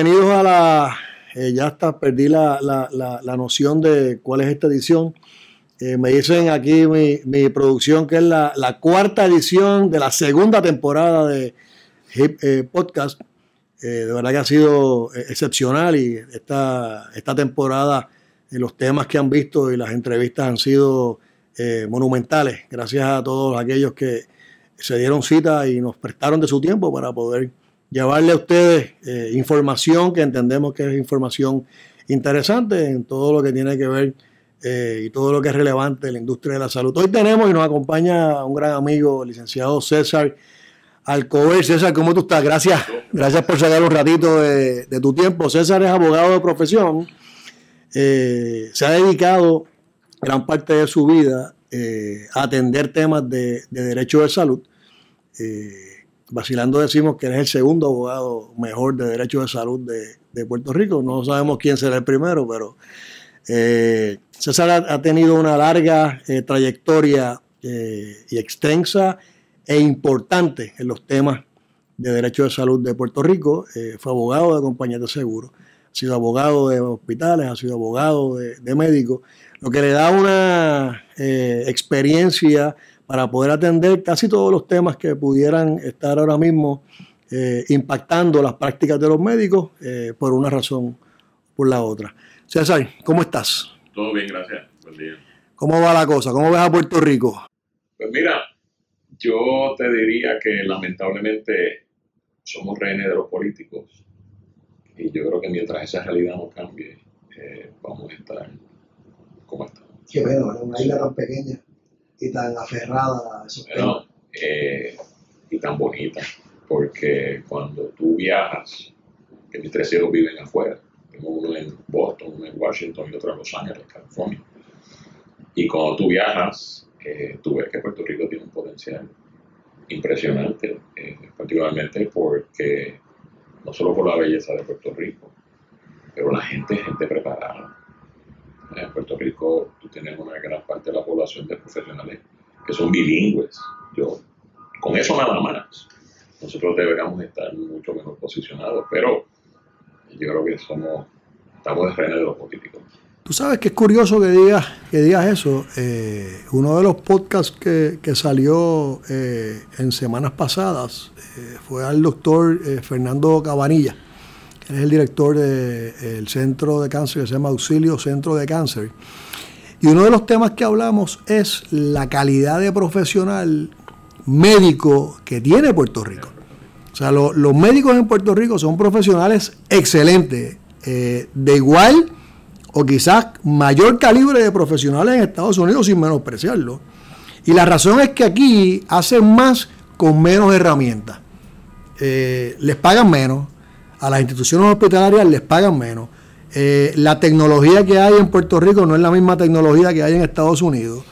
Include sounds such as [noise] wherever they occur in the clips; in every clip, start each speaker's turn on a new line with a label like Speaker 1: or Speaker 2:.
Speaker 1: Bienvenidos a la. Eh, ya hasta perdí la, la, noción de cuál es esta edición. Eh, me dicen aquí mi, mi, producción que es la, cuarta edición de la segunda temporada de Hip eh, Podcast. de verdad que ha sido excepcional y esta, esta temporada, los temas que han visto y las entrevistas han sido monumentales. Gracias a todos aquellos que se dieron cita y nos prestaron de su tiempo para poder llevarle a ustedes eh, información que entendemos que es información interesante en todo lo que tiene que ver eh, y todo lo que es relevante en la industria de la salud. Hoy tenemos y nos acompaña un gran amigo, el licenciado César Alcover. César, ¿cómo tú estás? Gracias, gracias por sacar un ratito de, tu tiempo. César es abogado de profesión, eh, se ha dedicado gran parte de su vida a atender temas de, de derecho de salud vacilando decimos que eres el segundo abogado mejor de derecho de salud de, Puerto Rico. No sabemos quién será el primero, pero eh, César ha, tenido una larga eh, trayectoria eh, y extensa e importante en los temas de derecho de salud de Puerto Rico. fue abogado de compañías de seguro, ha sido abogado de hospitales, ha sido abogado de, de médicos, lo que le da una experiencia para poder atender casi todos los temas que pudieran estar ahora mismo eh, impactando las prácticas de los médicos eh, por una razón o por la otra. César, ¿cómo estás?
Speaker 2: Todo bien, gracias. Buen día.
Speaker 1: ¿Cómo va la cosa? ¿Cómo ves a Puerto Rico?
Speaker 2: Pues mira, yo te diría que lamentablemente somos rehenes de los políticos y yo creo que mientras esa realidad no cambie, eh, vamos a estar como estamos.
Speaker 1: Qué bueno, una isla tan pequeña y tan aferrada a esos
Speaker 2: eh, y tan bonita, porque cuando tú viajas, que mis tres hijos viven afuera, tengo uno en Boston, uno en Washington y otro en Los Ángeles, California, y cuando tú viajas, eh, tú ves que Puerto Rico tiene un potencial impresionante, eh, particularmente porque no solo por la belleza de Puerto Rico, pero la gente es gente preparada en Puerto Rico tú tienes una gran parte de la población de profesionales que son bilingües. Yo, con eso nada más, nosotros deberíamos estar mucho mejor posicionados, pero yo creo que somos, estamos de de los políticos.
Speaker 1: Tú sabes que es curioso que digas, que digas eso. Eh, uno de los podcasts que, que salió eh, en semanas pasadas eh, fue al doctor Fernando Cabanilla es el director del Centro de Cáncer que se llama Auxilio Centro de Cáncer. Y uno de los temas que hablamos es la calidad de profesional médico que tiene Puerto Rico. O sea, los médicos en Puerto Rico son profesionales excelentes, eh, de igual o quizás mayor calibre de profesionales en Estados Unidos sin menospreciarlo. Y la razón es que aquí hacen más con menos herramientas. Eh, les pagan menos, a las instituciones hospitalarias les pagan menos. Eh, la tecnología que hay en Puerto Rico no es la misma tecnología que hay en Estados Unidos.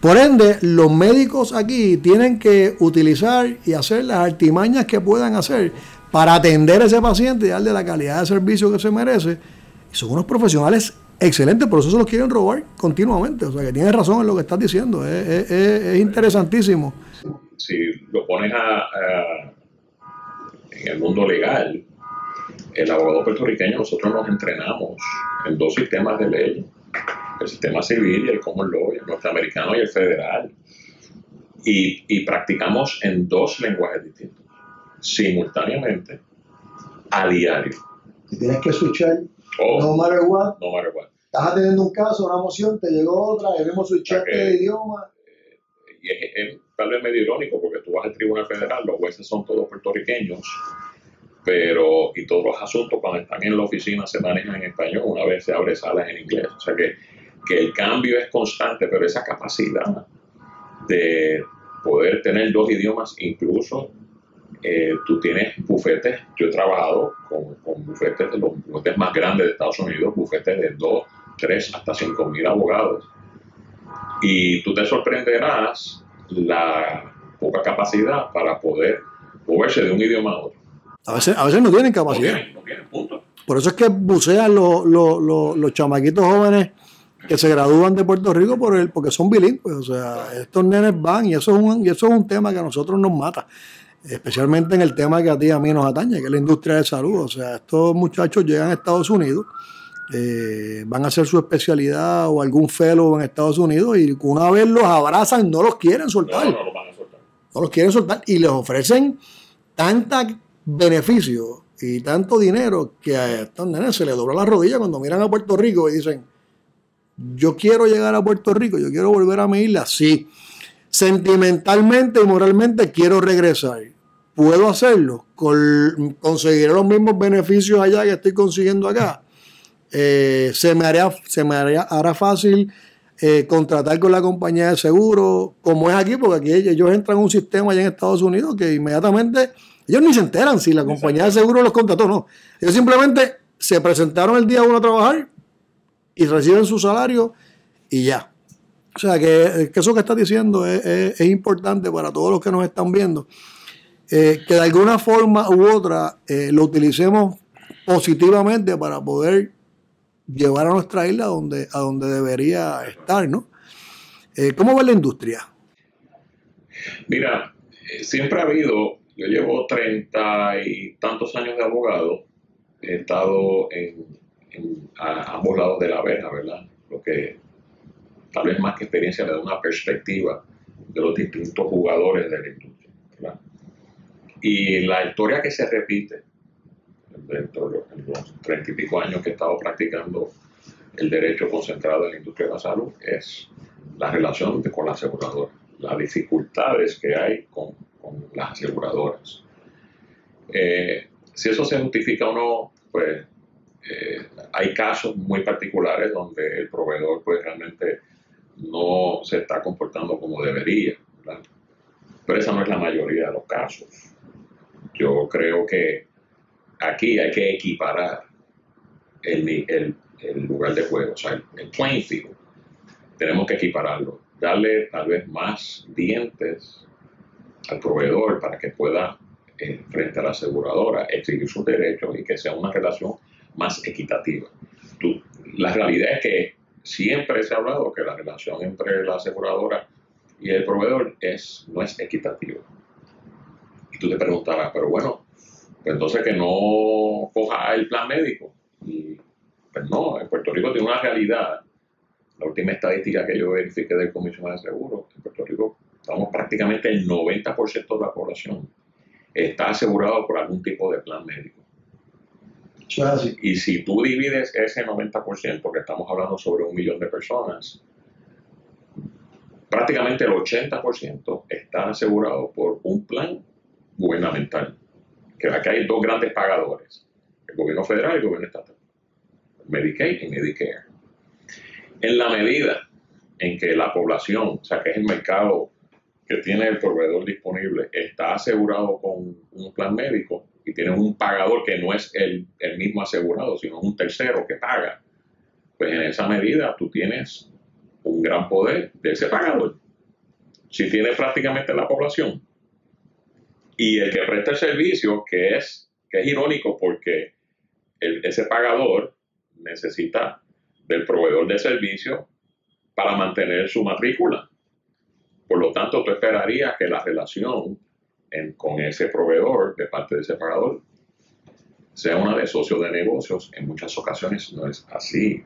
Speaker 1: Por ende, los médicos aquí tienen que utilizar y hacer las artimañas que puedan hacer para atender a ese paciente y darle la calidad de servicio que se merece. Y son unos profesionales excelentes, por eso se los quieren robar continuamente. O sea, que tienes razón en lo que estás diciendo. Es, interesantísimo.
Speaker 2: Si lo pones en el mundo legal, el abogado puertorriqueño, nosotros nos entrenamos en dos sistemas de ley, el sistema civil y el common law, el norteamericano y el federal. Y, practicamos en dos lenguajes distintos, simultáneamente, a diario.
Speaker 1: Y tienes que switchar, oh, no matter what.
Speaker 2: No matter what.
Speaker 1: Estás atendiendo un caso, una moción, te llegó otra, debemos switchar de idioma.
Speaker 2: Eh, y es, es, tal vez medio irónico porque tú vas al Tribunal Federal, los jueces son todos puertorriqueños pero y todos los asuntos cuando están en la oficina se manejan en español, una vez se abre salas en inglés. O sea que, que el cambio es constante, pero esa capacidad de poder tener dos idiomas, incluso eh, tú tienes bufetes, yo he trabajado con, con, bufetes de los bufetes más grandes de Estados Unidos, bufetes de 2, 3, hasta 5 mil abogados. Y tú te sorprenderás la poca capacidad para poder moverse de un idioma a otro.
Speaker 1: A veces, a veces no tienen capacidad. Por eso es que bucean los, los, los, chamaquitos jóvenes que se gradúan de Puerto Rico por el, porque son bilingües. O sea, estos nenes van y eso es un, y eso es un tema que a nosotros nos mata. especialmente en el tema que a ti y a mí nos atañe, que es la industria de salud. O sea, estos muchachos llegan a Estados Unidos, eh, van a hacer su especialidad o algún fellow en Estados Unidos y una vez los abrazan, no los quieren soltar.
Speaker 2: No, no los van a soltar.
Speaker 1: No los quieren soltar y les ofrecen tanta beneficio y tanto dinero que a estos nenes se les dobla la rodilla cuando miran a Puerto Rico y dicen, yo quiero llegar a Puerto Rico, yo quiero volver a mi isla, sí. Sentimentalmente y moralmente quiero regresar. ¿Puedo hacerlo? Con, ¿Conseguiré los mismos beneficios allá que estoy consiguiendo acá? Eh, se me haría, se me hará fácil eh, contratar con la compañía de seguro, como es aquí, porque aquí ellos entran en un sistema allá en Estados Unidos que inmediatamente ellos ni se enteran si la compañía de seguro los contrató no. Ellos simplemente se presentaron el día uno a trabajar y reciben su salario y ya. O sea que, eso que estás diciendo es, importante para todos los que nos están viendo. Eh, que de alguna forma u otra eh, lo utilicemos positivamente para poder llevar a nuestra isla donde, a donde debería estar, ¿no? Eh, ¿Cómo va la industria?
Speaker 2: Mira, siempre ha habido, yo llevo treinta y tantos años de abogado, he estado en, a ambos lados de la verja, ¿verdad? Lo que tal vez más que experiencia le da una perspectiva de los distintos jugadores de la industria, ¿verdad? Y la historia que se repite dentro de los treinta y pico años que he estado practicando el derecho concentrado en la industria de la salud es la relación con la aseguradora, las dificultades que hay con, las aseguradoras. Eh, si eso se justifica o no, pues eh, hay casos muy particulares donde el proveedor pues realmente no se está comportando como debería, pero esa no es la mayoría de los casos. Yo creo que aquí hay que equiparar el, el, el lugar de juego, o sea, el, el, playing field. Tenemos que equipararlo, darle tal vez más dientes al proveedor para que pueda, eh, frente a la aseguradora, exigir sus derechos y que sea una relación más equitativa. la realidad es que siempre se ha hablado que la relación entre la aseguradora y el proveedor es, no es equitativa. Y tú te preguntarás, pero bueno, pues entonces que no coja el plan médico. Y pues no, en Puerto Rico tiene una realidad. La última estadística que yo verifiqué del Comisionado de Seguros, en Puerto Rico estamos prácticamente el 90% de la población está asegurado por algún tipo de plan médico. Y si tú divides ese 90%, que estamos hablando sobre un millón de personas, prácticamente el 80% está asegurado por un plan gubernamental. Que aquí hay dos grandes pagadores, el gobierno federal y el gobierno estatal, Medicaid y Medicare. En la medida en que la población, o sea, que es el mercado que tiene el proveedor disponible, está asegurado con un plan médico, y tienes un pagador que no es el, el mismo asegurado, sino un tercero que paga, pues en esa medida tú tienes un gran poder de ese pagador. Si tienes prácticamente la población y el que presta el servicio, que es, que es irónico porque ese pagador necesita del proveedor de servicio para mantener su matrícula. Por lo tanto, tú esperarías que la relación con ese proveedor, de parte de ese pagador, sea una de socios de negocios, en muchas ocasiones no es así.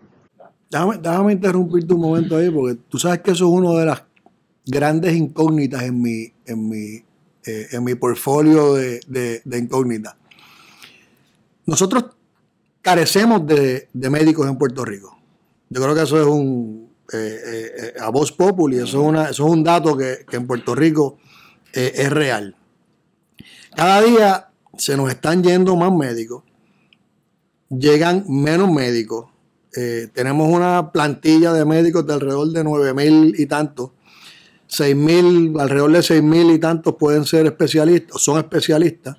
Speaker 1: Déjame, déjame interrumpirte un momento ahí, porque tú sabes que eso es una de las grandes incógnitas en mi, en mi, eh, en mi portfolio de, de, incógnitas. Nosotros carecemos de, de, médicos en Puerto Rico. Yo creo que eso es un, eh, eh, a voz populi, eso es, eso es un dato que, en Puerto Rico es real. Cada día se nos están yendo más médicos, llegan menos médicos. Eh, tenemos una plantilla de médicos de alrededor de 9 mil y tantos. 6 mil, alrededor de 6 mil y tantos pueden ser especialistas, son especialistas.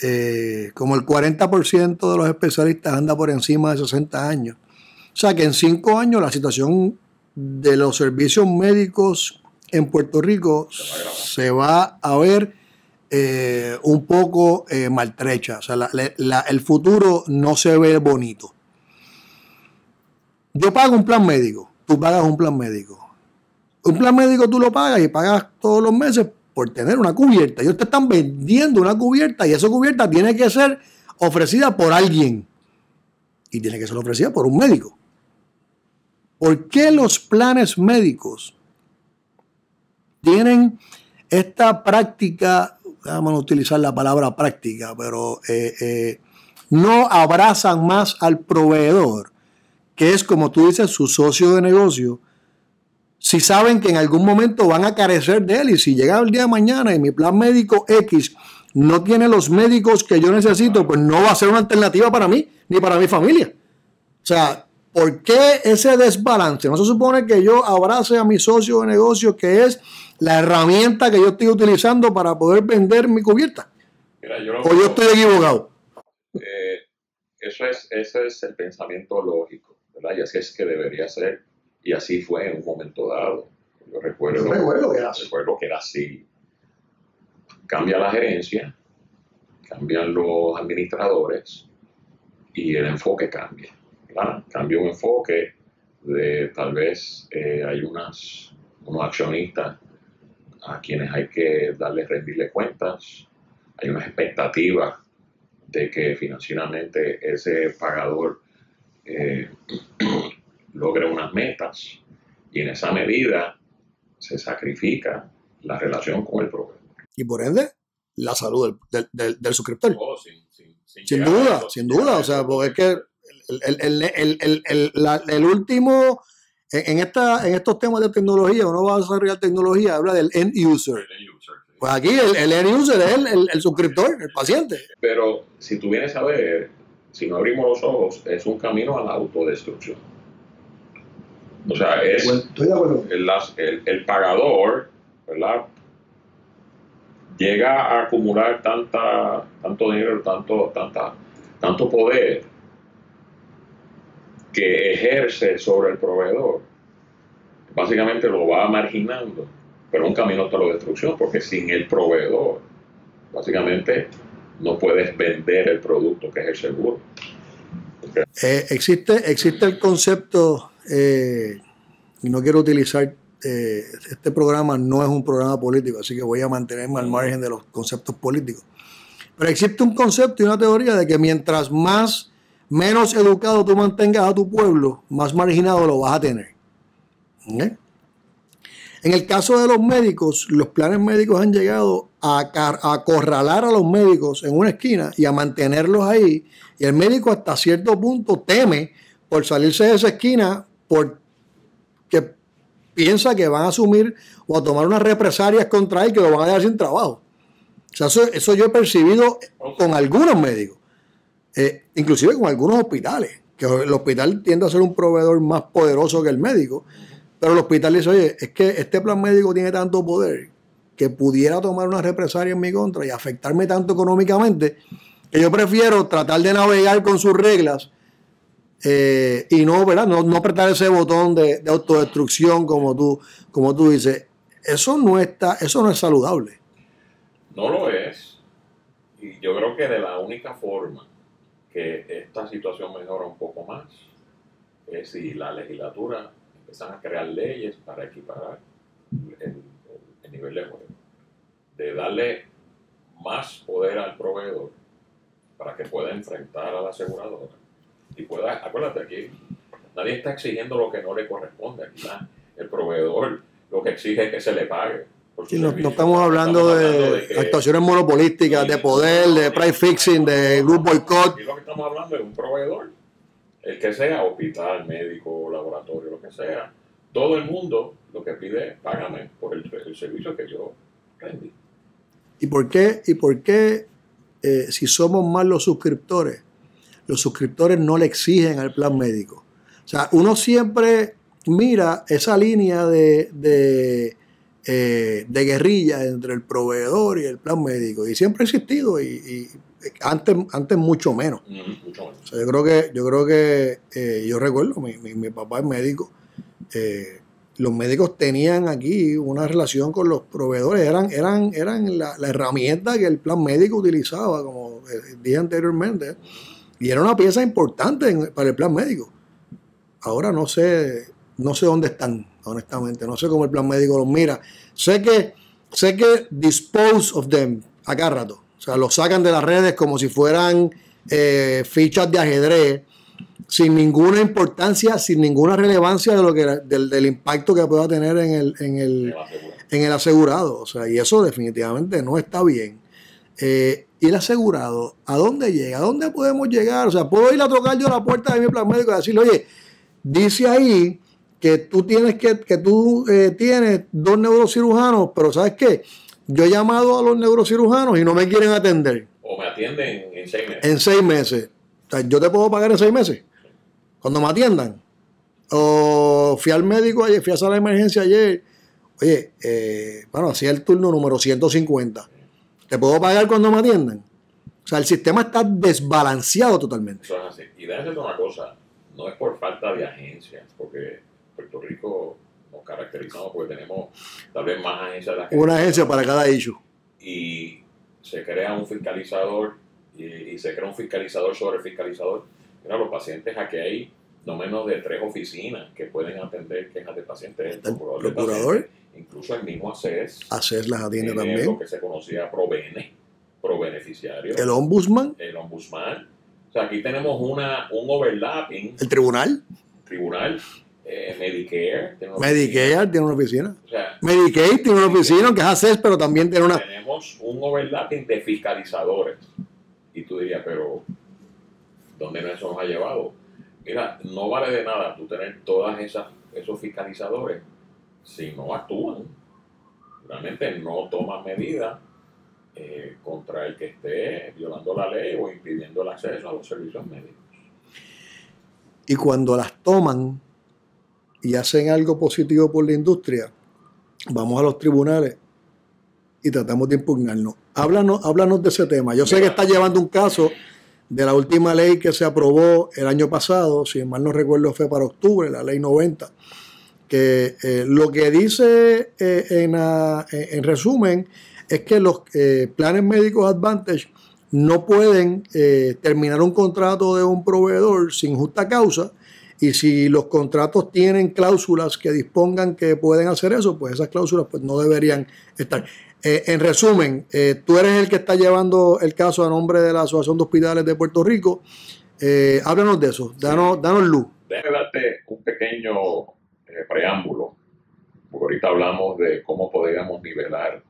Speaker 1: Eh, como el 40% de los especialistas anda por encima de 60 años. O sea que en 5 años la situación de los servicios médicos en Puerto Rico se va a ver eh, un poco eh, maltrecha. O sea, el futuro no se ve bonito. Yo pago un plan médico, tú pagas un plan médico. Un plan médico tú lo pagas y pagas todos los meses por tener una cubierta. Ellos te están vendiendo una cubierta y esa cubierta tiene que ser ofrecida por alguien. Y tiene que ser ofrecida por un médico. ¿Por qué los planes médicos tienen esta práctica, vamos a utilizar la palabra práctica, pero eh, eh, no abrazan más al proveedor, que es como tú dices, su socio de negocio, si saben que en algún momento van a carecer de él y si llega el día de mañana y mi plan médico X no tiene los médicos que yo necesito, pues no va a ser una alternativa para mí ni para mi familia. O sea, ¿por qué ese desbalance? No se supone que yo abrace a mi socio de negocio que es la herramienta que yo estoy utilizando para poder vender mi cubierta. o yo estoy equivocado.
Speaker 2: Eh, eso es, ese es el pensamiento lógico, ¿verdad? Y así es que debería ser. Y así fue en un momento dado. Yo recuerdo,
Speaker 1: recuerdo, que, era
Speaker 2: recuerdo que era así. Cambia la gerencia, cambian los administradores y el enfoque cambia. ¿Verdad? Cambia un enfoque de tal vez eh, hay unas, unos accionistas a quienes hay que darle rendirle cuentas, hay una expectativa de que financieramente ese pagador eh, [clears throat] logre unas metas y en esa medida se sacrifica la relación con el proveedor.
Speaker 1: Y por ende, la salud del, del, suscriptor. Oh, sin, duda, sin duda. O sea, porque es que el, último, en, esta, en estos temas de tecnología, uno va a desarrollar tecnología, habla del end user. Pues aquí el, end user es el, suscriptor, el paciente.
Speaker 2: Pero si tú vienes a ver, si no abrimos los ojos, es un camino a la autodestrucción. O sea, es el, el, pagador, ¿verdad? Llega a acumular tanta, tanto dinero, tanto, tanta, tanto poder que ejerce sobre el proveedor. Básicamente lo va marginando pero un camino hasta la destrucción, porque sin el proveedor, básicamente no puedes vender el producto que es el seguro.
Speaker 1: Eh, existe, existe el concepto, eh, y no quiero utilizar, eh, este programa no es un programa político, así que voy a mantenerme al margen de los conceptos políticos. Pero existe un concepto y una teoría de que mientras más, menos educado tú mantengas a tu pueblo, más marginado lo vas a tener. En el caso de los médicos, los planes médicos han llegado a, acorralar a los médicos en una esquina y a mantenerlos ahí. Y el médico hasta cierto punto teme por salirse de esa esquina porque piensa que van a asumir o a tomar unas represalias contra él que lo van a dejar sin trabajo. Eso, yo he percibido con algunos médicos, eh, inclusive con algunos hospitales, que el hospital tiende a ser un proveedor más poderoso que el médico. Pero el hospital dice, oye, es que este plan médico tiene tanto poder que pudiera tomar una represalia en mi contra y afectarme tanto económicamente, que yo prefiero tratar de navegar con sus reglas eh, y no. No, no, apretar ese botón de, autodestrucción como tú, como tú dices. Eso no, está, eso no es saludable.
Speaker 2: No lo es. Y yo creo que de la única forma que esta situación mejora un poco más es si la legislatura empiezan a crear leyes para equiparar el, nivel de juego, de darle más poder al proveedor para que pueda enfrentar a la aseguradora y pueda, acuérdate aquí, nadie está exigiendo lo que no le corresponde, aquí el proveedor lo que exige es que se le pague.
Speaker 1: No, estamos hablando, de, actuaciones monopolísticas, de poder, de price fixing, de group boycott.
Speaker 2: Y lo que estamos hablando es un proveedor el que sea, hospital, médico, laboratorio, lo que sea, todo el mundo lo que pide es págame por el, servicio que yo rendí.
Speaker 1: ¿Y por qué, y por qué eh, si somos más los suscriptores, los suscriptores no le exigen al plan médico? O sea, uno siempre mira esa línea de, de, eh, guerrilla entre el proveedor y el plan médico. Y siempre ha existido y antes, antes mucho menos. yo creo que, yo creo que eh, yo recuerdo, mi, mi, papá es médico. Eh, los médicos tenían aquí una relación con los proveedores, eran, eran, eran la, herramienta que el plan médico utilizaba, como dije anteriormente, y era una pieza importante para el plan médico. Ahora no sé, no sé dónde están, honestamente, no sé cómo el plan médico los mira. Sé que sé que dispose of them acá rato. O sea, los sacan de las redes como si fueran eh, fichas de ajedrez, sin ninguna importancia, sin ninguna relevancia de lo que del, impacto que pueda tener en el, en el, en el asegurado. O sea, y eso definitivamente no está bien. Eh, y el asegurado, ¿a dónde llega? ¿A dónde podemos llegar? O sea, puedo ir a tocar yo la puerta de mi plan médico y decirle, oye, dice ahí que tú tienes que, que tú eh, tienes dos neurocirujanos, pero ¿sabes qué? Yo he llamado a los neurocirujanos y no me quieren atender.
Speaker 2: O me atienden en seis meses.
Speaker 1: En seis meses. O sea, yo te puedo pagar en seis meses. Cuando me atiendan. O fui al médico ayer, fui a sala de emergencia ayer. Oye, eh, bueno, hacía el turno número 150. ¿Te puedo pagar cuando me atiendan? O sea, el sistema está desbalanceado totalmente.
Speaker 2: Eso es así. Y déjame una cosa, no es por falta de agencias, porque Puerto Rico nos caracterizamos porque tenemos tal vez más agencias de
Speaker 1: Una agencia para cada issue.
Speaker 2: Y se crea un fiscalizador y, se crea un fiscalizador sobre fiscalizador. Mira, los pacientes aquí hay no menos de tres oficinas que pueden atender quejas de pacientes.
Speaker 1: El procurador
Speaker 2: incluso el mismo ACES.
Speaker 1: ACES las atiende también.
Speaker 2: Lo que se conocía Provene, Probeneficiario.
Speaker 1: El Ombudsman.
Speaker 2: El Ombudsman. O sea, aquí tenemos una, un overlapping.
Speaker 1: El Tribunal.
Speaker 2: Tribunal. Eh, Medicare.
Speaker 1: Tiene una Medicare oficina. tiene una oficina. O sea, Medicaid tiene una oficina, aunque es ACES, pero también tiene una.
Speaker 2: Tenemos un overlapping de fiscalizadores. Y tú dirías, pero ¿dónde eso nos ha llevado? Mira, no vale de nada tú tener todas esas esos fiscalizadores si no actúan, realmente no toman medidas eh, contra el que esté violando la ley o impidiendo el acceso a los servicios médicos.
Speaker 1: Y cuando las toman y hacen algo positivo por la industria, vamos a los tribunales y tratamos de impugnarnos. Háblanos, háblanos de ese tema. Yo sé que está llevando un caso de la última ley que se aprobó el año pasado, si mal no recuerdo fue para octubre, la ley 90, que eh, lo que dice eh, en, resumen es que los eh, planes médicos Advantage no pueden terminar un contrato de un proveedor sin justa causa y si los contratos tienen cláusulas que dispongan que pueden hacer eso, pues esas cláusulas pues no deberían estar. en resumen, tú eres el que está llevando el caso a nombre de la Asociación de Hospitales de Puerto Rico. háblanos de eso, danos, danos luz.
Speaker 2: Déjame darte un pequeño preámbulo, porque ahorita hablamos de cómo podríamos nivelar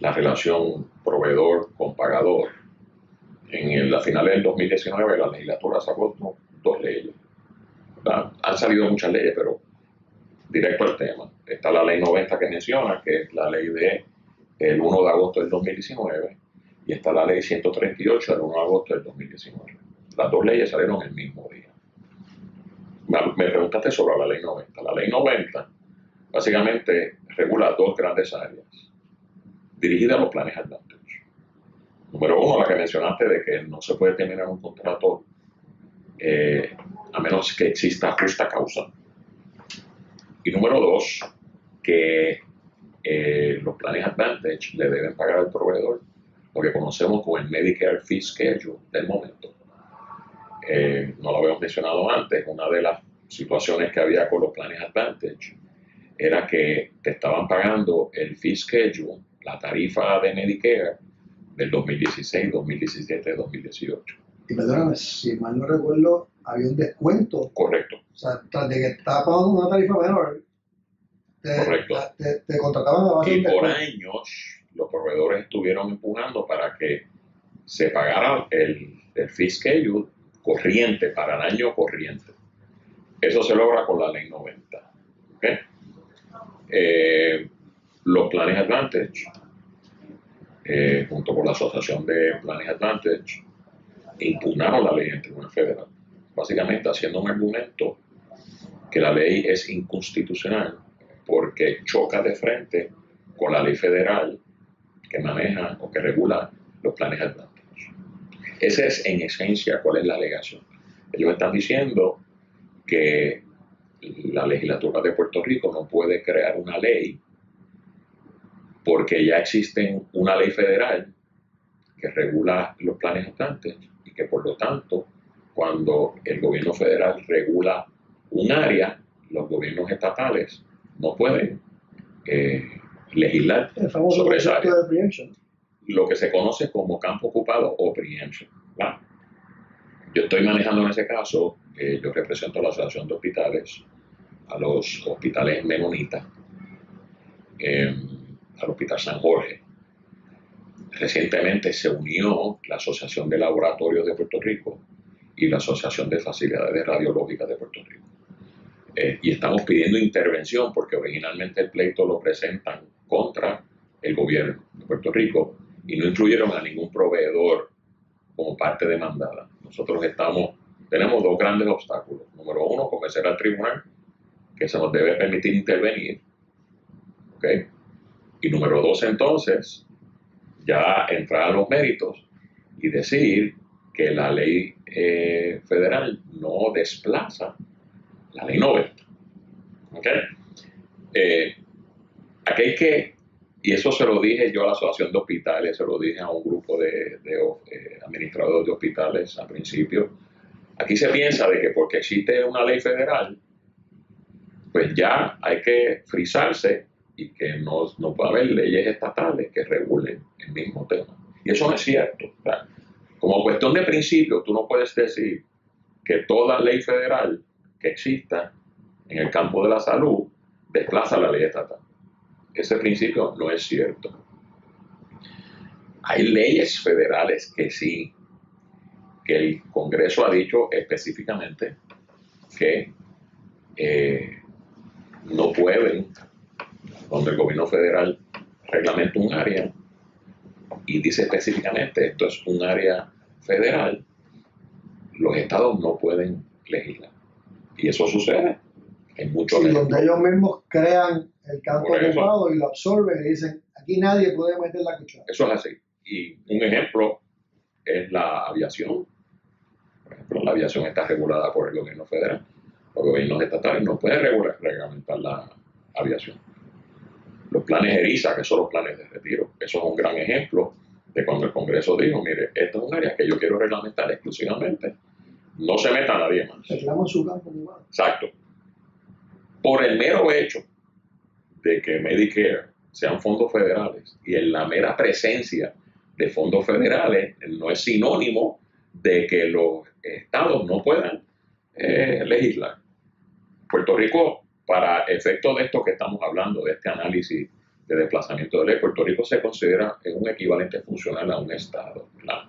Speaker 2: la relación proveedor con pagador. En la final del 2019 la legislatura sacó dos leyes. Han salido muchas leyes, pero directo al tema. Está la ley 90 que menciona, que es la ley de el 1 de agosto del 2019, y está la ley 138 del 1 de agosto del 2019. Las dos leyes salieron el mismo día me preguntaste sobre la ley 90. La ley 90 básicamente regula dos grandes áreas dirigidas a los planes Advantage. Número uno, la que mencionaste de que no se puede terminar un contrato eh, a menos que exista justa causa. Y número dos, que eh, los planes Advantage le deben pagar al proveedor lo que conocemos como el Medicare Fee Schedule del momento. Eh, no lo habíamos mencionado antes, una de las situaciones que había con los planes Advantage era que te estaban pagando el fee schedule, la tarifa de Medicare del 2016, 2017, 2018.
Speaker 1: Y perdóname, si mal no recuerdo, había un descuento.
Speaker 2: Correcto.
Speaker 1: O sea, tras de que estaba pagando una tarifa menor, te,
Speaker 2: Correcto.
Speaker 1: te, contrataban a base
Speaker 2: Y por años los proveedores estuvieron empujando para que se pagara el, el fee schedule corriente, para el año corriente. Eso se logra con la ley 90. Eh, los planes Advantage, eh, junto con la Asociación de Planes Advantage, impugnaron la ley en Tribunal Federal, básicamente haciendo un argumento que la ley es inconstitucional porque choca de frente con la ley federal que maneja o que regula los planes Advantage. Esa es en esencia cuál es la alegación. Ellos están diciendo que la legislatura de Puerto Rico no puede crear una ley porque ya existe una ley federal que regula los planes estantes y que por lo tanto cuando el gobierno federal regula un área, los gobiernos estatales no pueden eh, legislar
Speaker 1: El famoso
Speaker 2: sobre esa área.
Speaker 1: de preemption.
Speaker 2: Lo que se conoce como campo ocupado o preemption. ¿verdad? Yo estoy manejando en ese caso, eh, yo represento a la Asociación de Hospitales, a los hospitales menonitas, eh, al Hospital San Jorge. Recientemente se unió la Asociación de Laboratorios de Puerto Rico y la Asociación de Facilidades Radiológicas de Puerto Rico. Eh, y estamos pidiendo intervención porque originalmente el pleito lo presentan contra el gobierno de Puerto Rico y no incluyeron a ningún proveedor como parte demandada. Nosotros estamos, tenemos dos grandes obstáculos. Número uno, convencer al tribunal que se nos debe permitir intervenir. ¿ok? Y número dos, entonces, ya entrar a los méritos y decir que la ley eh, federal no desplaza la ley 90. ¿ok? Eh, aquí hay que, y eso se lo dije yo a la Asociación de Hospitales, se lo dije a un grupo de, de, eh, administradores de hospitales al principio, aquí se piensa de que porque existe una ley federal, pues ya hay que frisarse y que no, no puede haber leyes estatales que regulen el mismo tema. Y eso no es cierto. O como cuestión de principio, tú no puedes decir que toda ley federal que exista en el campo de la salud desplaza la ley estatal. Ese principio no es cierto. Hay leyes federales que sí, que el Congreso ha dicho específicamente que eh, no pueden, donde el gobierno federal reglamenta un área y dice específicamente esto es un área federal, los estados no pueden legislar. Y eso sucede en muchos
Speaker 1: Sí, donde ellos mismos crean el campo ocupado y lo absorben y dicen, aquí nadie puede meter la cuchara.
Speaker 2: Eso es así. Y un ejemplo es la aviación. Por ejemplo, la aviación está regulada por el gobierno federal. Los gobiernos estatales no pueden regular, reglamentar la aviación. Los planes ERISA, que son los planes de retiro, eso es un gran ejemplo de cuando el Congreso dijo, mire, esto es un área que yo quiero reglamentar exclusivamente. No se meta nadie más.
Speaker 1: Su campo.
Speaker 2: Exacto. Por el mero hecho de que Medicare sean fondos federales y en la mera presencia de fondos federales no es sinónimo de que los estados no puedan eh, legislar. Puerto Rico, para efectos de esto que estamos hablando, de este análisis de desplazamiento de ley, Puerto Rico se considera un equivalente funcional a un estado. ¿verdad?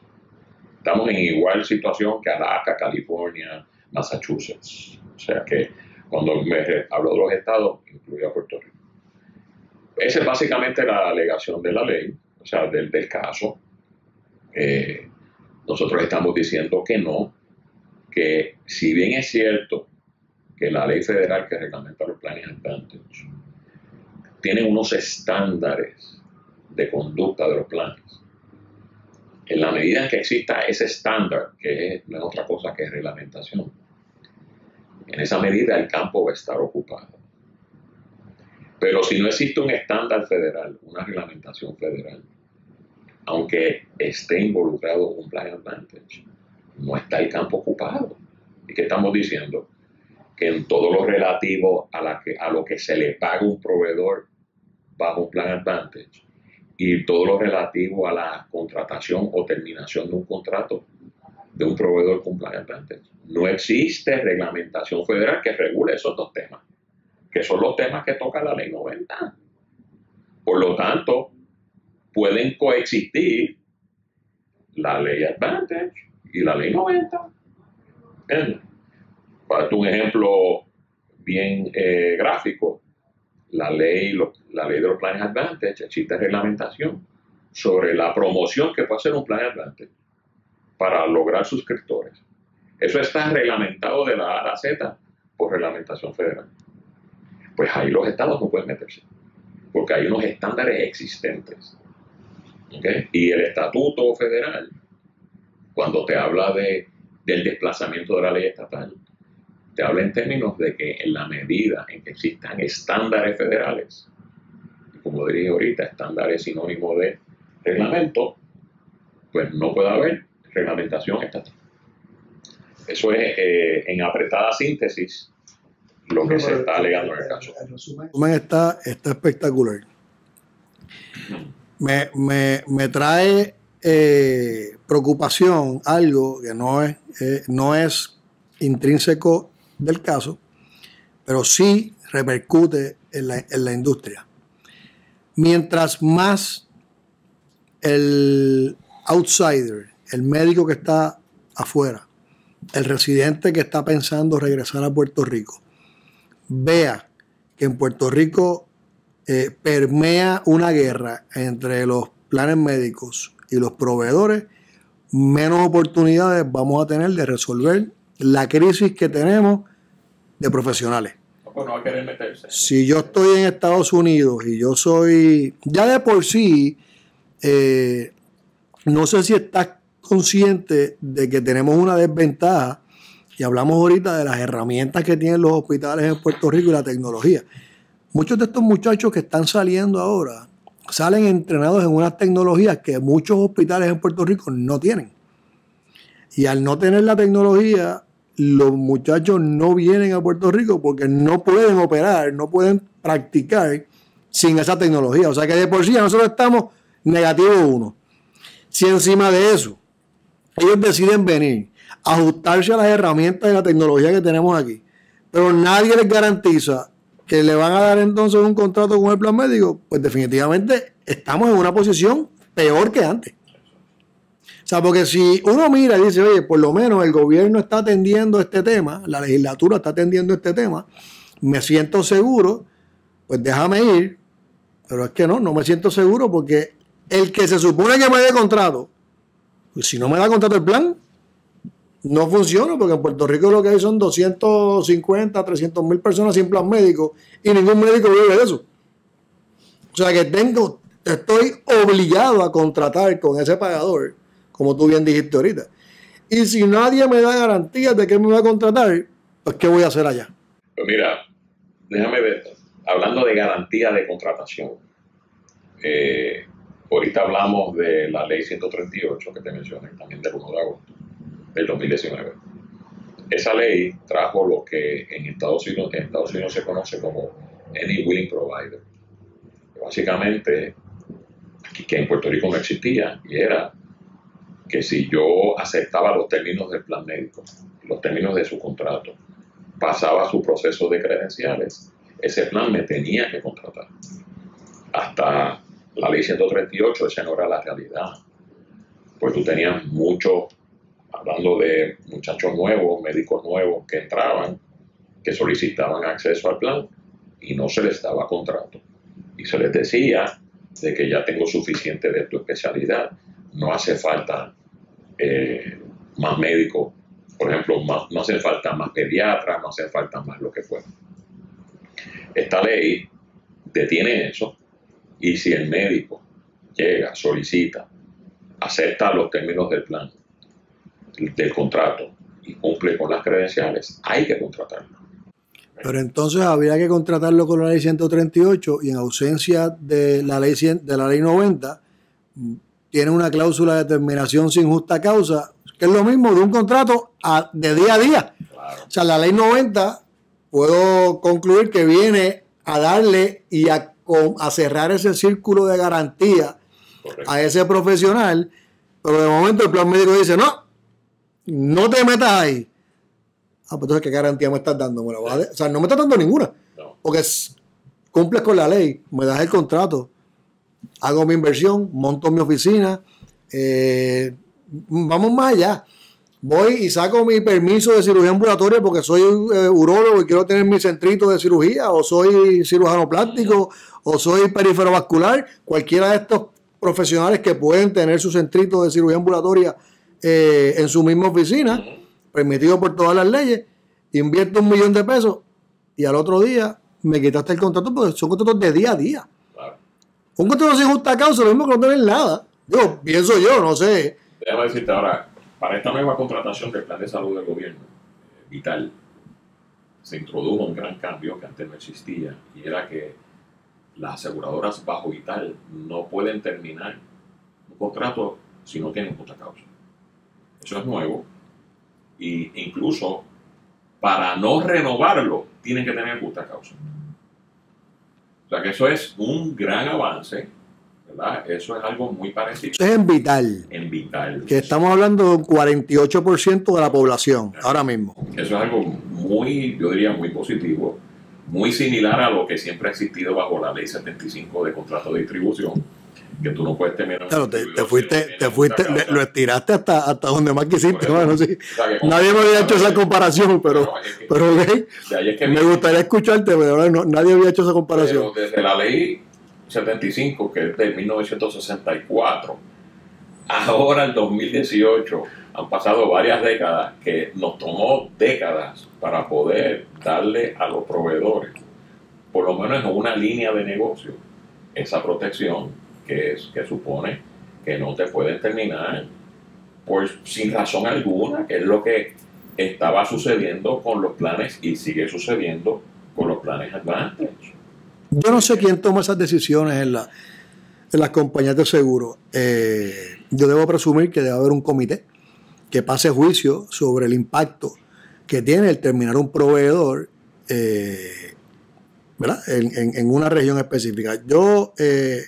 Speaker 2: Estamos en igual situación que Alaska, California, Massachusetts. O sea que cuando me hablo de los estados, incluye a Puerto Rico. Esa es básicamente la alegación de la ley, o sea, del, caso. Eh, nosotros estamos diciendo que no, que si bien es cierto que la ley federal que reglamenta los planes Advantage tiene unos estándares de conducta de los planes, en la medida en que exista ese estándar, que es, no es otra cosa que reglamentación, en esa medida el campo va a estar ocupado. Pero si no existe un estándar federal, una reglamentación federal, aunque esté involucrado un plan advantage, no está el campo ocupado. ¿Y qué estamos diciendo? En todo lo relativo a, lo que se le paga un proveedor bajo un plan advantage y todo lo relativo a la contratación o terminación de un contrato de un proveedor con plan advantage. No existe reglamentación federal que regule esos dos temas, que son los temas que toca la ley 90. Por lo tanto, pueden coexistir la ley Advantage y la ley 90. Bien. Para darte un ejemplo bien eh, gráfico, la ley, lo- la ley de los planes Advantage, existe reglamentación sobre la promoción que puede hacer un plan Advantage para lograr suscriptores. Eso está reglamentado de la A a la Z por reglamentación federal. Pues ahí los estados no pueden meterse, porque hay unos estándares existentes. ¿ok? Y el estatuto federal, cuando te habla de, del desplazamiento de la ley estatal, te habla en términos de que en la medida en que existan estándares federales, como dije ahorita, estándares sinónimo de reglamento, pues no puede haber reglamentación estatal. Eso es, eh, en apretada síntesis, lo que se está alegando en el caso.
Speaker 1: El resumen
Speaker 3: resumen está, está espectacular.
Speaker 1: Me, me, me trae eh, preocupación algo que no es, eh, no es intrínseco del caso, pero sí repercute en la, industria. Mientras más el outsider, el médico que está afuera, el residente que está pensando regresar a Puerto Rico, vea que en Puerto Rico eh, permea una guerra entre los planes médicos y los proveedores, menos oportunidades vamos a tener de resolver la crisis que tenemos de profesionales.
Speaker 2: Pues no va a querer meterse.
Speaker 1: Si yo estoy en Estados Unidos y yo soy, ya de por sí, eh, no sé si estás consciente de que tenemos una desventaja y hablamos ahorita de las herramientas que tienen los hospitales en Puerto Rico y la tecnología. Muchos de estos muchachos que están saliendo ahora salen entrenados en unas tecnologías que muchos hospitales en Puerto Rico no tienen. Y al no tener la tecnología, los muchachos no vienen a Puerto Rico porque no pueden operar, no pueden practicar sin esa tecnología. O sea que de por sí nosotros estamos negativo uno. Si encima de eso ellos deciden venir, ajustarse a las herramientas y la tecnología que tenemos aquí, pero nadie les garantiza que le van a dar entonces un contrato con el plan médico, pues definitivamente estamos en una posición peor que antes. O sea, porque si uno mira y dice, oye, por lo menos el gobierno está atendiendo este tema, la legislatura está atendiendo este tema, me siento seguro, pues déjame ir, pero es que no, no me siento seguro porque el que se supone que me dé contrato, pues si no me da contrato el plan, no funciona porque en Puerto Rico lo que hay son 250, 300 mil personas sin plan médico y ningún médico vive de eso. O sea que tengo, estoy obligado a contratar con ese pagador, como tú bien dijiste ahorita. Y si nadie me da garantías de que me va a contratar, pues ¿qué voy a hacer allá?
Speaker 2: Pues mira, déjame ver, hablando de garantía de contratación, eh, ahorita hablamos de la ley 138 que te mencioné, también del 1 de agosto del 2019. Esa ley trajo lo que en Estados Unidos, en Estados Unidos se conoce como Any Willing Provider. Básicamente, que en Puerto Rico no existía, y era que si yo aceptaba los términos del plan médico, los términos de su contrato, pasaba su proceso de credenciales, ese plan me tenía que contratar. Hasta la ley 138, esa no era la realidad. Pues tú tenías muchos hablando de muchachos nuevos, médicos nuevos que entraban, que solicitaban acceso al plan y no se les daba contrato. Y se les decía de que ya tengo suficiente de tu especialidad, no hace falta eh, más médicos, por ejemplo, no hace falta más pediatras, no hace falta más lo que fuera. Esta ley detiene eso y si el médico llega, solicita, acepta los términos del plan del contrato y cumple con las credenciales, hay que contratarlo.
Speaker 1: Pero entonces habría que contratarlo con la ley 138 y en ausencia de la ley, de la ley 90 tiene una cláusula de terminación sin justa causa, que es lo mismo de un contrato de día a día. O sea, la ley 90 puedo concluir que viene a darle y a, a cerrar ese círculo de garantía a ese profesional, pero de momento el plan médico dice, no, no te metas ahí. Ah, pues entonces, ¿qué garantía me estás dando? O sea, no me estás dando ninguna. Porque cumples con la ley, me das el contrato, hago mi inversión, monto mi oficina, eh, vamos más allá. Voy y saco mi permiso de cirugía ambulatoria porque soy eh, y quiero tener mi centrito de cirugía, o soy cirujano plástico, o soy perifero vascular, cualquiera de estos profesionales que pueden tener su centrito de cirugía ambulatoria eh, en su misma oficina, permitido por todas las leyes, invierto un millón de pesos y al otro día me quitaste el contrato porque son contratos de día a día. Un contrato sin justa causa, lo mismo que no tener nada. Yo pienso yo, no sé.
Speaker 2: Déjame decirte ahora, para esta nueva contratación del plan de salud del gobierno, eh, Vital, se introdujo un gran cambio que antes no existía y era que las aseguradoras bajo Vital no pueden terminar un contrato si no tienen justa causa. Eso es nuevo. Y incluso para no renovarlo, tienen que tener justa causa. O sea que eso es un gran avance ¿verdad? Eso es algo muy parecido.
Speaker 1: Eso es en Vital.
Speaker 2: En Vital.
Speaker 1: Que estamos hablando de un 48% de la población ahora mismo.
Speaker 2: Eso es algo muy, yo diría, muy positivo, muy similar a lo que siempre ha existido bajo la ley 75 de contrato de distribución que tú no puedes tener
Speaker 1: claro, te, te fuiste, te fuiste, lo estiraste hasta, hasta donde más quisiste, bueno, sí. Nadie me había hecho esa comparación, pero, pero me gustaría escucharte, pero no, nadie había hecho esa comparación.
Speaker 2: Pero desde la ley 75, que es de 1964, ahora el 2018, han pasado varias décadas que nos tomó décadas para poder darle a los proveedores, por lo menos en una línea de negocio, esa protección que, supone que no te pueden terminar por, sin razón alguna, que es lo que estaba sucediendo con los planes y sigue sucediendo con los planes Advantage.
Speaker 1: Yo no sé quién toma esas decisiones en, la, en las compañías de seguro. Eh, yo debo presumir que debe haber un comité que pase juicio sobre el impacto que tiene el terminar un proveedor eh, ¿verdad? En, en, una región específica. Yo eh,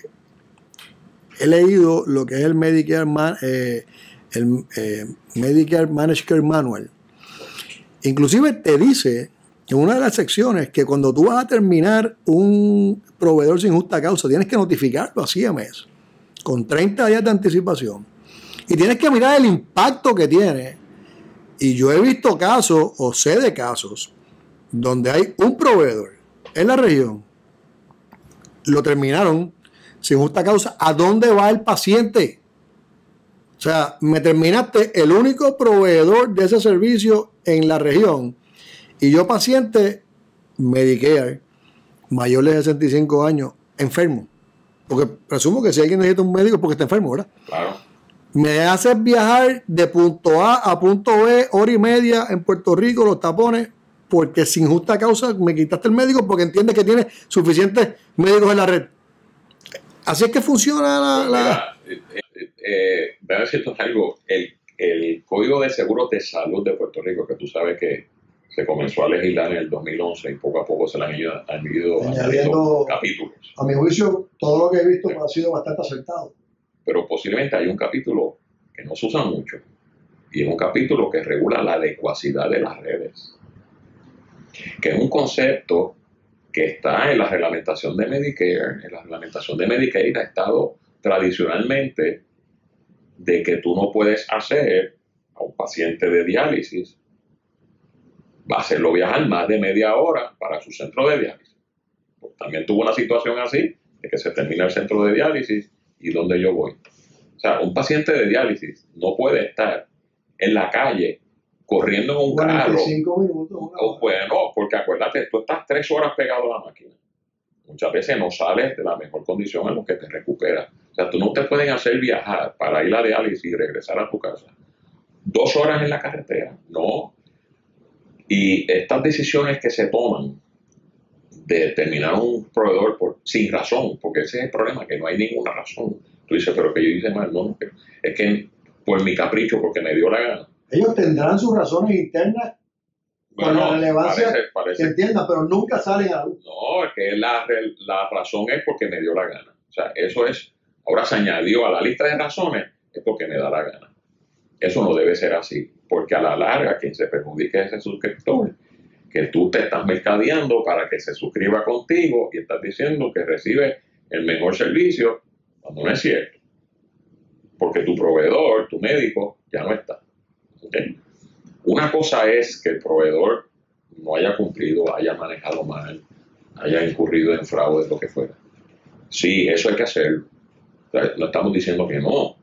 Speaker 1: he leído lo que es el Medicare, eh, el, eh, Medicare Managed Care Manual. Inclusive te dice en una de las secciones que cuando tú vas a terminar un proveedor sin justa causa, tienes que notificarlo a CMS con 30 días de anticipación. Y tienes que mirar el impacto que tiene. Y yo he visto casos, o sé de casos, donde hay un proveedor en la región, lo terminaron sin justa causa, ¿a dónde va el paciente? O sea, me terminaste el único proveedor de ese servicio en la región y yo paciente Medicare, mayor de 65 años, enfermo. Porque presumo que si alguien necesita un médico es porque está enfermo, ¿verdad? Claro. Me haces viajar de punto A a punto B, hora y media en Puerto Rico, los tapones, porque sin justa causa me quitaste el médico porque entiendes que tiene suficientes médicos en la red. Así es que funciona la...
Speaker 2: Pues eh, eh, eh, voy a decirte algo, el, el Código de Seguros de Salud de Puerto Rico, que tú sabes que se comenzó a legislar en el 2011 y poco a poco se le han ido, añadiendo capítulos.
Speaker 1: A mi juicio, todo lo que he visto ha sido bastante acertado.
Speaker 2: Pero posiblemente hay un capítulo que no se usa mucho y es un capítulo que regula la adecuacidad de las redes, que es un concepto que está en la reglamentación de Medicare. En la reglamentación de Medicare ha estado tradicionalmente de que tú no puedes hacer a un paciente de diálisis, va a hacerlo viajar más de media hora para su centro de diálisis. Pues también tuvo una situación así, de que se termina el centro de diálisis y dónde yo voy. O sea, un paciente de diálisis no puede estar en la calle corriendo en un carro.
Speaker 1: minutos.
Speaker 2: O, bueno, porque acuérdate, tú estás tres horas pegado a la máquina. Muchas veces no sales de la mejor condición en lo que te recuperas. O sea, tú no te pueden hacer viajar para ir a diálisis y regresar a tu casa. Dos horas en la carretera, no. Y estas decisiones que se toman de terminar un proveedor por, sin razón, porque ese es el problema, que no hay ninguna razón. Tú dices, pero que yo hice mal, no, es que por mi capricho, porque me dio la gana
Speaker 1: ellos tendrán sus razones internas con la relevancia que entiendan, pero nunca salen a la luz.
Speaker 2: No, es que la, la razón es porque me dio la gana. O sea, eso es, ahora se añadió a la lista de razones, es porque me da la gana. Eso no debe ser así, porque a la larga quien se perjudica es ese suscriptor, que tú te estás mercadeando para que se suscriba contigo y estás diciendo que recibe el mejor servicio, cuando no es cierto. Porque tu proveedor, tu médico, ya no está. Una cosa es que el proveedor no haya cumplido, haya manejado mal, haya incurrido en fraude, lo que fuera. Sí, eso hay que hacerlo. no estamos diciendo que no,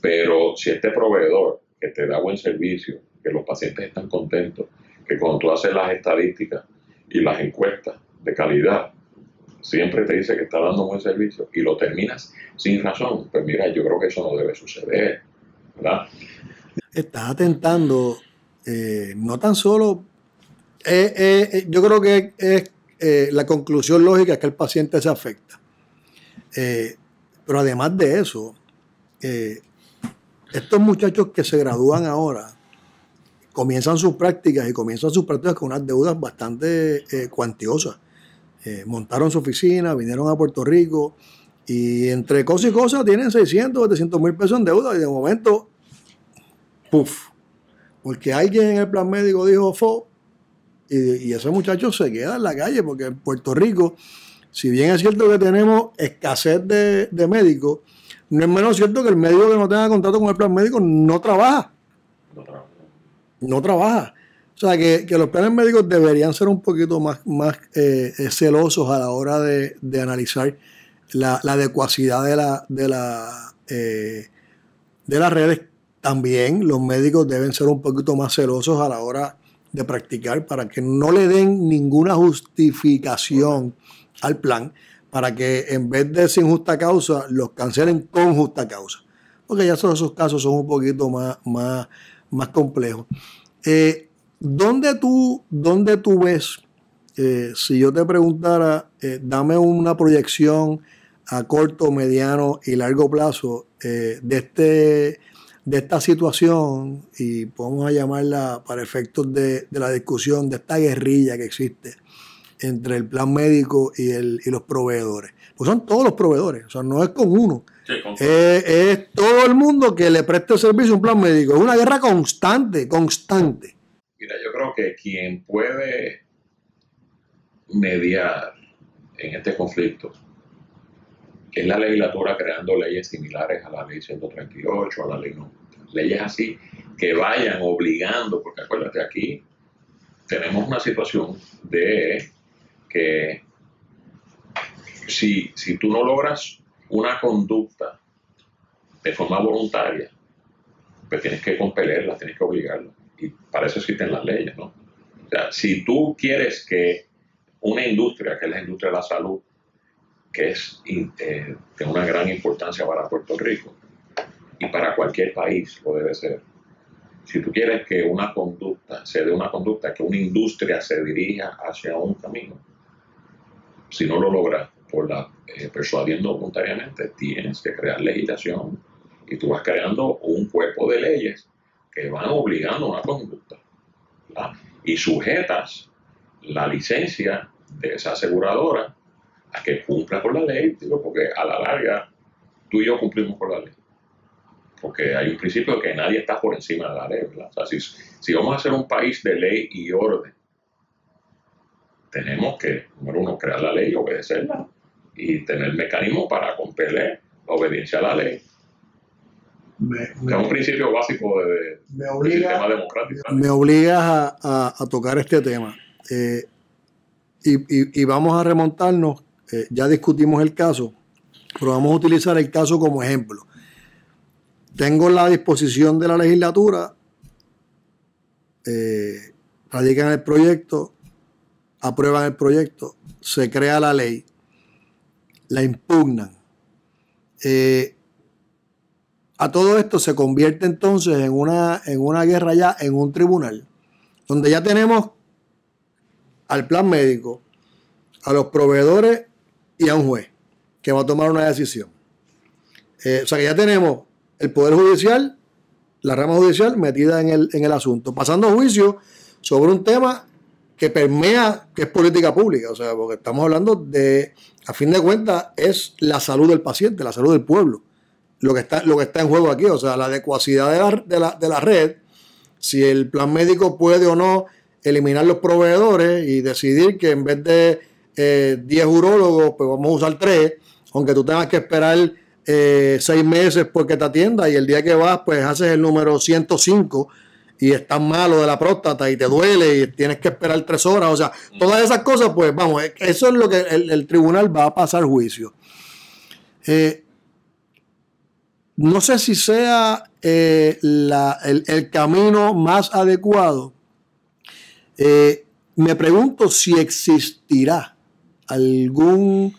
Speaker 2: pero si este proveedor que te da buen servicio, que los pacientes están contentos, que cuando tú haces las estadísticas y las encuestas de calidad, siempre te dice que está dando buen servicio y lo terminas sin razón, pues mira, yo creo que eso no debe suceder, ¿verdad?
Speaker 1: Estás atentando eh, no tan solo, eh, eh, yo creo que es la conclusión lógica es que el paciente se afecta. pero además de eso, estos muchachos que se gradúan ahora comienzan sus prácticas y comienzan sus prácticas con unas deudas bastante cuantiosas. montaron su oficina, vinieron a Puerto Rico Y entre cosas y cosas tienen 600, 700 mil pesos en deuda y de momento, puff. Porque alguien en el plan médico dijo FO y, ese muchacho se queda en la calle porque en Puerto Rico, si bien es cierto que tenemos escasez de, de médicos, no es menos cierto que el médico que no tenga contrato con el plan médico no trabaja. No trabaja. No trabaja. O sea, que, los planes médicos deberían ser un poquito más, más eh, celosos a la hora de, analizar la, adecuacidad de, la, de, la, eh, de las redes. También los médicos deben ser un poquito más celosos a la hora de practicar para que no le den ninguna justificación al plan, para que en vez de sin justa causa, los cancelen con justa causa. Porque ya esos, casos son un poquito más, más, más complejos. Eh, ¿Dónde tú, dónde tú ves, eh, si yo te preguntara, eh, dame una proyección a corto, mediano y largo plazo de, este, de esta situación, y vamos a llamarla para efectos de, la discusión, de esta guerrilla que existe entre el plan médico y, el, y los proveedores? Pues son todos los proveedores, o sea, no es con uno. es todo el mundo que le preste servicio a un plan médico. Es una guerra constante, constante.
Speaker 2: Mira, yo creo que quien puede mediar en este conflicto es la legislatura creando leyes similares a la ley 138, a la ley no. Leyes así que vayan obligando, porque acuérdate aquí, tenemos una situación de que si, si tú no logras una conducta de forma voluntaria, pues tienes que compelerla, tienes que obligarla y para eso existen las leyes, ¿no? O sea, si tú quieres que una industria, que es la industria de la salud, que es eh, de una gran importancia para Puerto Rico y para cualquier país lo debe ser. Si tú quieres que una conducta, se dé una conducta, que una industria se dirija hacia un camino, si no lo logras por la eh, persuadiendo voluntariamente, tienes que crear legislación y tú vas creando un cuerpo de leyes que van obligando una conducta y sujetas la licencia de esa aseguradora a que cumpla con la ley, digo, porque a la larga tú y yo cumplimos con la ley. Porque hay un principio de que nadie está por encima de la ley. O sea, si, vamos a ser un país de ley y orden, tenemos que, número uno, crear la ley y obedecerla y tener mecanismos para compeler la obediencia a la ley es un principio básico de, del sistema democrático.
Speaker 1: Me obligas a, tocar este tema. Eh, y, vamos a remontarnos, eh, ya discutimos el caso, pero vamos a utilizar el caso como ejemplo. Tengo la disposición de la legislatura, eh, radican el proyecto, aprueban el proyecto, se crea la ley, la impugnan. Eh, a todo esto se convierte entonces en una, en una guerra ya en un tribunal, donde ya tenemos al plan médico, a los proveedores y a un juez que va a tomar una decisión. Eh, o sea que ya tenemos el Poder Judicial, la rama judicial metida en el, en el asunto, pasando juicio sobre un tema que permea, que es política pública, o sea, porque estamos hablando de, a fin de cuentas, es la salud del paciente, la salud del pueblo lo que está, lo que está en juego aquí, o sea, la adecuacidad de la, de la, red, si el plan médico puede o no eliminar los proveedores y decidir que en vez de 10 eh, urólogos, pues vamos a usar 3, aunque tú tengas que esperar eh, 6 meses porque te atienda y el día que vas, pues haces el número 105 y estás malo de la próstata y te duele y tienes que esperar 3 horas, o sea, todas esas cosas, pues vamos, eso es lo que el, tribunal va a pasar juicio. Eh, no sé si sea eh, el, camino más adecuado. Eh, me pregunto si existirá algún,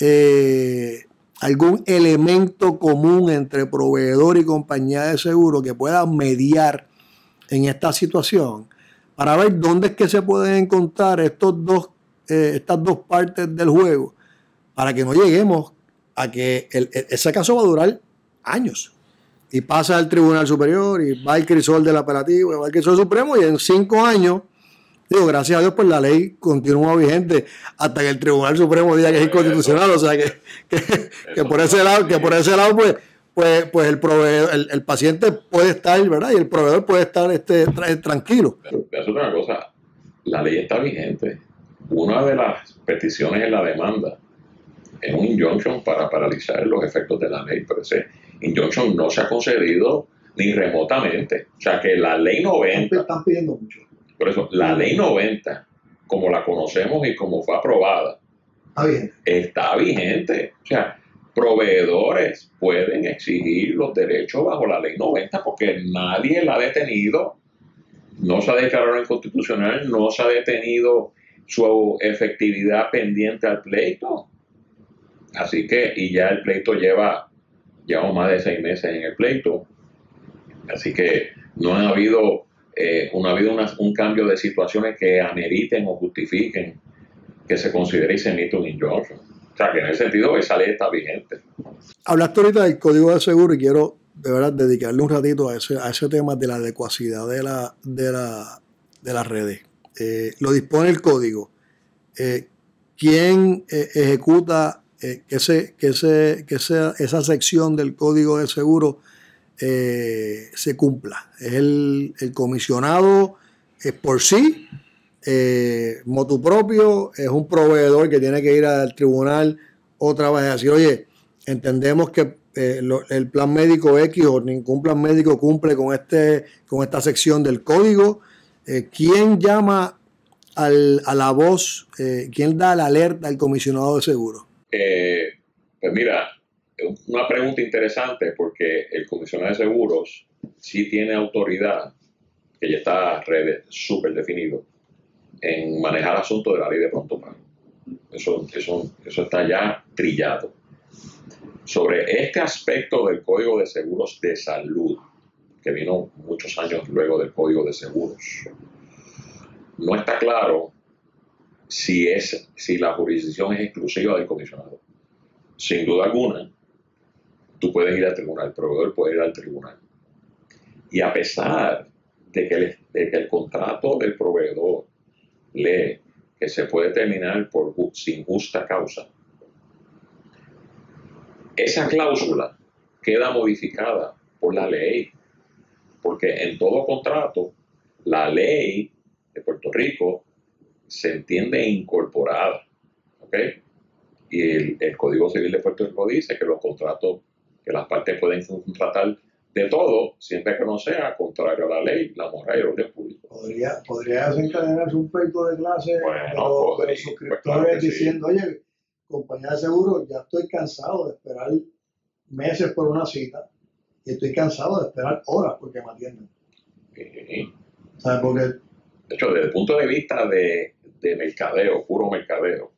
Speaker 1: eh, algún elemento común entre proveedor y compañía de seguro que pueda mediar en esta situación para ver dónde es que se pueden encontrar estos dos, estas dos partes del juego para que no lleguemos a que ese caso va a durar años. Y pasa al Tribunal Superior y va al crisol del apelativo, va al crisol supremo y en cinco años Digo, gracias a Dios, pues la ley continúa vigente hasta que el Tribunal Supremo diga que es inconstitucional. O sea que, [laughs] que, por ese lado, que por ese lado, pues, pues, pues el proveedor, el, paciente puede estar, ¿verdad? Y el proveedor puede estar este, tranquilo.
Speaker 2: Es otra cosa, la ley está vigente. Una de las peticiones en la demanda es un injunction para paralizar los efectos de la ley, pero ese injunction no se ha concedido ni remotamente. O sea que la ley 90...
Speaker 1: Están pidiendo mucho.
Speaker 2: Por eso, la ley 90, como la conocemos y como fue aprobada, está vigente. O sea, proveedores pueden exigir los derechos bajo la ley 90 porque nadie la ha detenido, no se ha declarado inconstitucional, no se ha detenido su efectividad pendiente al pleito. Así que, y ya el pleito lleva, llevamos más de seis meses en el pleito. Así que no ha habido, eh, no ha habido un cambio de situaciones que ameriten o justifiquen que se considere y un injunction. O sea, que en ese sentido esa ley está vigente.
Speaker 1: Hablaste ahorita del código de seguro y quiero de verdad dedicarle un ratito a ese, tema de la adecuacidad de, la, de, la, de las redes. Eh, lo dispone el código. Eh, ¿Quién eh, ejecuta que esa sección del código de seguro se cumpla? ¿Es el, el comisionado por sí? motu propio? ¿Es un proveedor que tiene que ir al tribunal otra vez a decir, oye, entendemos que el plan médico X o ningún plan médico cumple con, este, con esta sección del código? Eh, ¿quién llama al, a la voz, eh, quién da la alerta al comisionado de seguro?
Speaker 2: Eh, pues mira, una pregunta interesante porque el comisionado de seguros sí tiene autoridad, que ya está súper definido, en manejar asuntos de la ley de pronto pago. Eso, eso, eso está ya trillado. Sobre este aspecto del Código de Seguros de Salud, que vino muchos años luego del Código de Seguros. No está claro si, es, si la jurisdicción es exclusiva del comisionado. Sin duda alguna, tú puedes ir al tribunal, el proveedor puede ir al tribunal. Y a pesar de que el, contrato del proveedor lee que se puede terminar por, sin justa causa, esa cláusula queda modificada por la ley porque en todo contrato la ley de Puerto Rico se entiende incorporada, ¿ok? Y el, Código Civil de Puerto Rico dice que los contratos, que las partes pueden contratar de todo, siempre que no sea contrario a la ley, la moral y el orden público.
Speaker 1: ¿Podría, podría desencadenarse un pleito de clase bueno, de, los, suscriptores diciendo, oye, compañía de seguro, ya estoy cansado de esperar meses por una cita y estoy cansado de esperar horas porque me atienden.
Speaker 2: Porque... De hecho, desde el punto de vista de, mercadeo, puro mercadeo,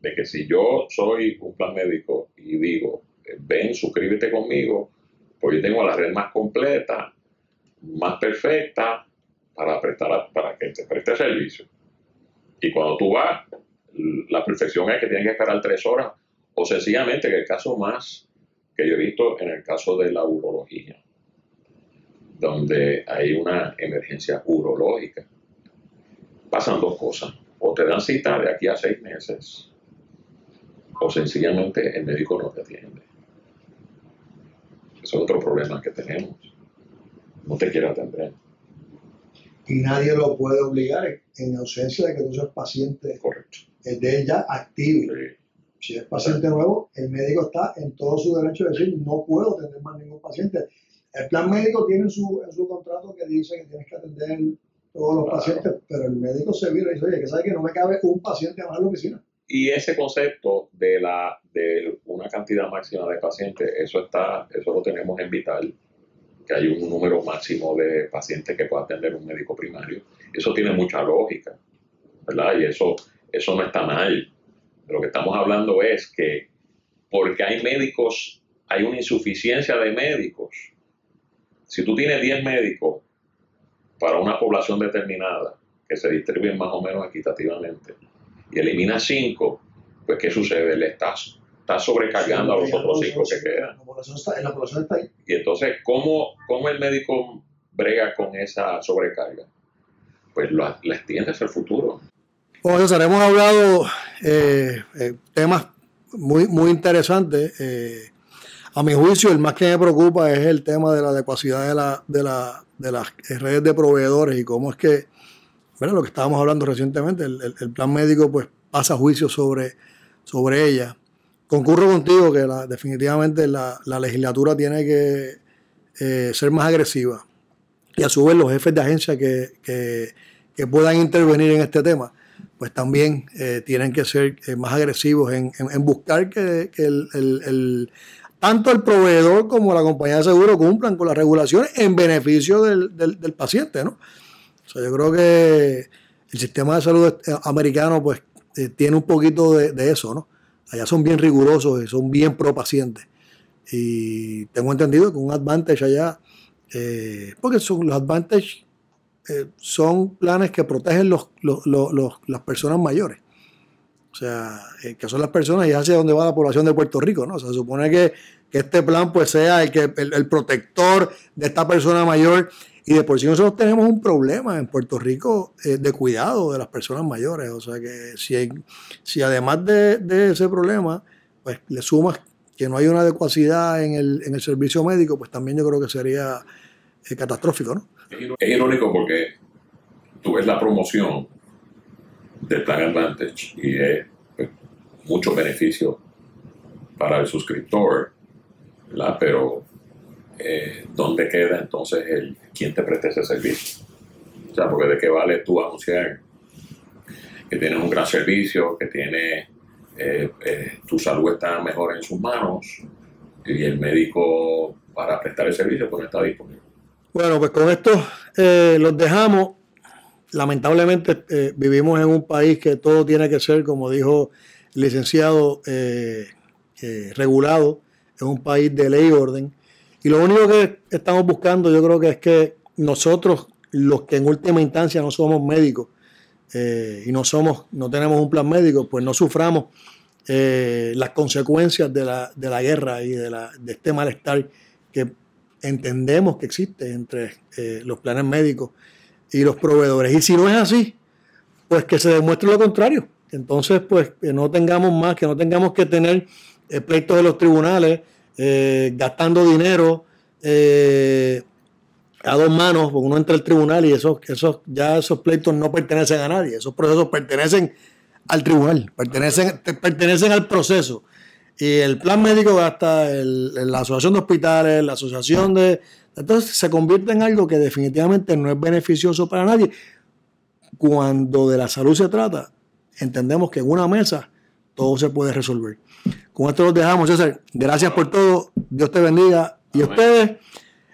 Speaker 2: de que si yo soy un plan médico y digo, ven, suscríbete conmigo, pues yo tengo la red más completa, más perfecta para prestar para que te preste servicio. Y cuando tú vas, la perfección es que tienes que esperar tres horas, o sencillamente que el caso más que yo he visto en el caso de la urología, donde hay una emergencia urológica. Pasan dos cosas. O te dan cita de aquí a seis meses, o sencillamente el médico no te atiende. Es otro problema que tenemos. No te quiere atender.
Speaker 1: Y nadie lo puede obligar en ausencia de que tú seas paciente.
Speaker 2: Correcto.
Speaker 1: Es de ella activo. Si es paciente nuevo, el médico está en todo su derecho de decir, no puedo atender más ningún paciente. El plan médico tiene en su, en su contrato que dice que tienes que atender todos los pacientes, pero el médico se vira y dice, oye, que sabe que no me cabe un paciente más en la oficina.
Speaker 2: Y ese concepto de la de una cantidad máxima de pacientes, eso está, eso lo tenemos en Vital, que hay un número máximo de pacientes que puede atender un médico primario. Eso tiene mucha lógica, ¿verdad? Y eso, eso no está mal lo que estamos hablando es que porque hay médicos, hay una insuficiencia de médicos. Si tú tienes 10 médicos para una población determinada, que se distribuyen más o menos equitativamente, y eliminas 5, pues ¿qué sucede? Le estás, estás sobrecargando a los otros 5 que quedan.
Speaker 1: La población está ahí.
Speaker 2: Y entonces, ¿cómo, ¿cómo el médico brega con esa sobrecarga? pues la, la extiendes al futuro.
Speaker 1: Bueno, César, hemos hablado eh, eh, temas muy, muy interesantes. Eh, a mi juicio, el más que me preocupa es el tema de la adecuacidad de, la, de, la, de las redes de proveedores y cómo es que, bueno, lo que estábamos hablando recientemente, el, el, plan médico pues pasa juicio sobre, sobre ella. Concurro contigo que definitivamente la, la, legislatura tiene que eh, ser más agresiva y a su vez los jefes de agencia que, que, puedan intervenir en este tema pues también eh, tienen que ser eh, más agresivos en, en, buscar que, que el, el, tanto el proveedor como la compañía de seguro cumplan con las regulaciones en beneficio del, del, paciente, ¿no? Yo creo que el sistema de salud eh, americano pues eh, tiene un poquito de, eso, ¿no? Allá son bien rigurosos y son bien pro pacientes. Y tengo entendido que un advantage allá, eh, porque son los advantage son planes que protegen los, los, los, las personas mayores. O sea, que son las personas y hacia donde va la población de Puerto Rico, ¿no? O sea, se supone que, este plan pues sea el, que, el, protector de esta persona mayor y de por sí nosotros tenemos un problema en Puerto Rico eh, de cuidado de las personas mayores. O sea, que si, hay, si además de, de, ese problema, pues le sumas que no hay una adecuacidad en el, en el servicio médico, pues también yo creo que sería eh, catastrófico, ¿no?
Speaker 2: Es irónico porque tú ves la promoción del Plan Advantage y es pues, mucho beneficio para el suscriptor, ¿verdad? pero eh, ¿dónde queda entonces el quién te presta ese servicio? O sea, porque de qué vale tú anunciar que tienes un gran servicio, que tiene eh, eh, tu salud está mejor en sus manos y el médico para prestar el servicio pues no está disponible.
Speaker 1: Bueno, pues con esto eh, los dejamos. Lamentablemente eh, vivimos en un país que todo tiene que ser, como dijo el licenciado, eh, regulado. Es un país de ley y orden. Y lo único que estamos buscando yo creo que es que nosotros, los que en última instancia no somos médicos y no, somos, no tenemos un plan médico, pues no suframos las consecuencias de la, de la guerra y de, la, de este malestar que entendemos que existe entre eh, los planes médicos y los proveedores. Y si no es así, pues que se demuestre lo contrario. Entonces, pues que no tengamos más, que no tengamos que tener eh, pleitos de los tribunales, eh, gastando dinero eh, a dos manos, uno entra al tribunal y esos, esos, ya esos pleitos no pertenecen a nadie, esos procesos pertenecen al tribunal, pertenecen, pertenecen al proceso. Y el plan médico gasta el, la asociación de hospitales, la asociación de... Entonces se convierte en algo que definitivamente no es beneficioso para nadie. Cuando de la salud se trata, entendemos que en una mesa todo se puede resolver. Con esto los dejamos, César. Gracias por todo. Dios te bendiga. Y ustedes,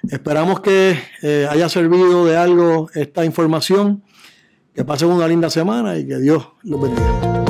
Speaker 1: esperamos que eh, haya servido de algo esta información. Que pasen una linda semana y que Dios los bendiga.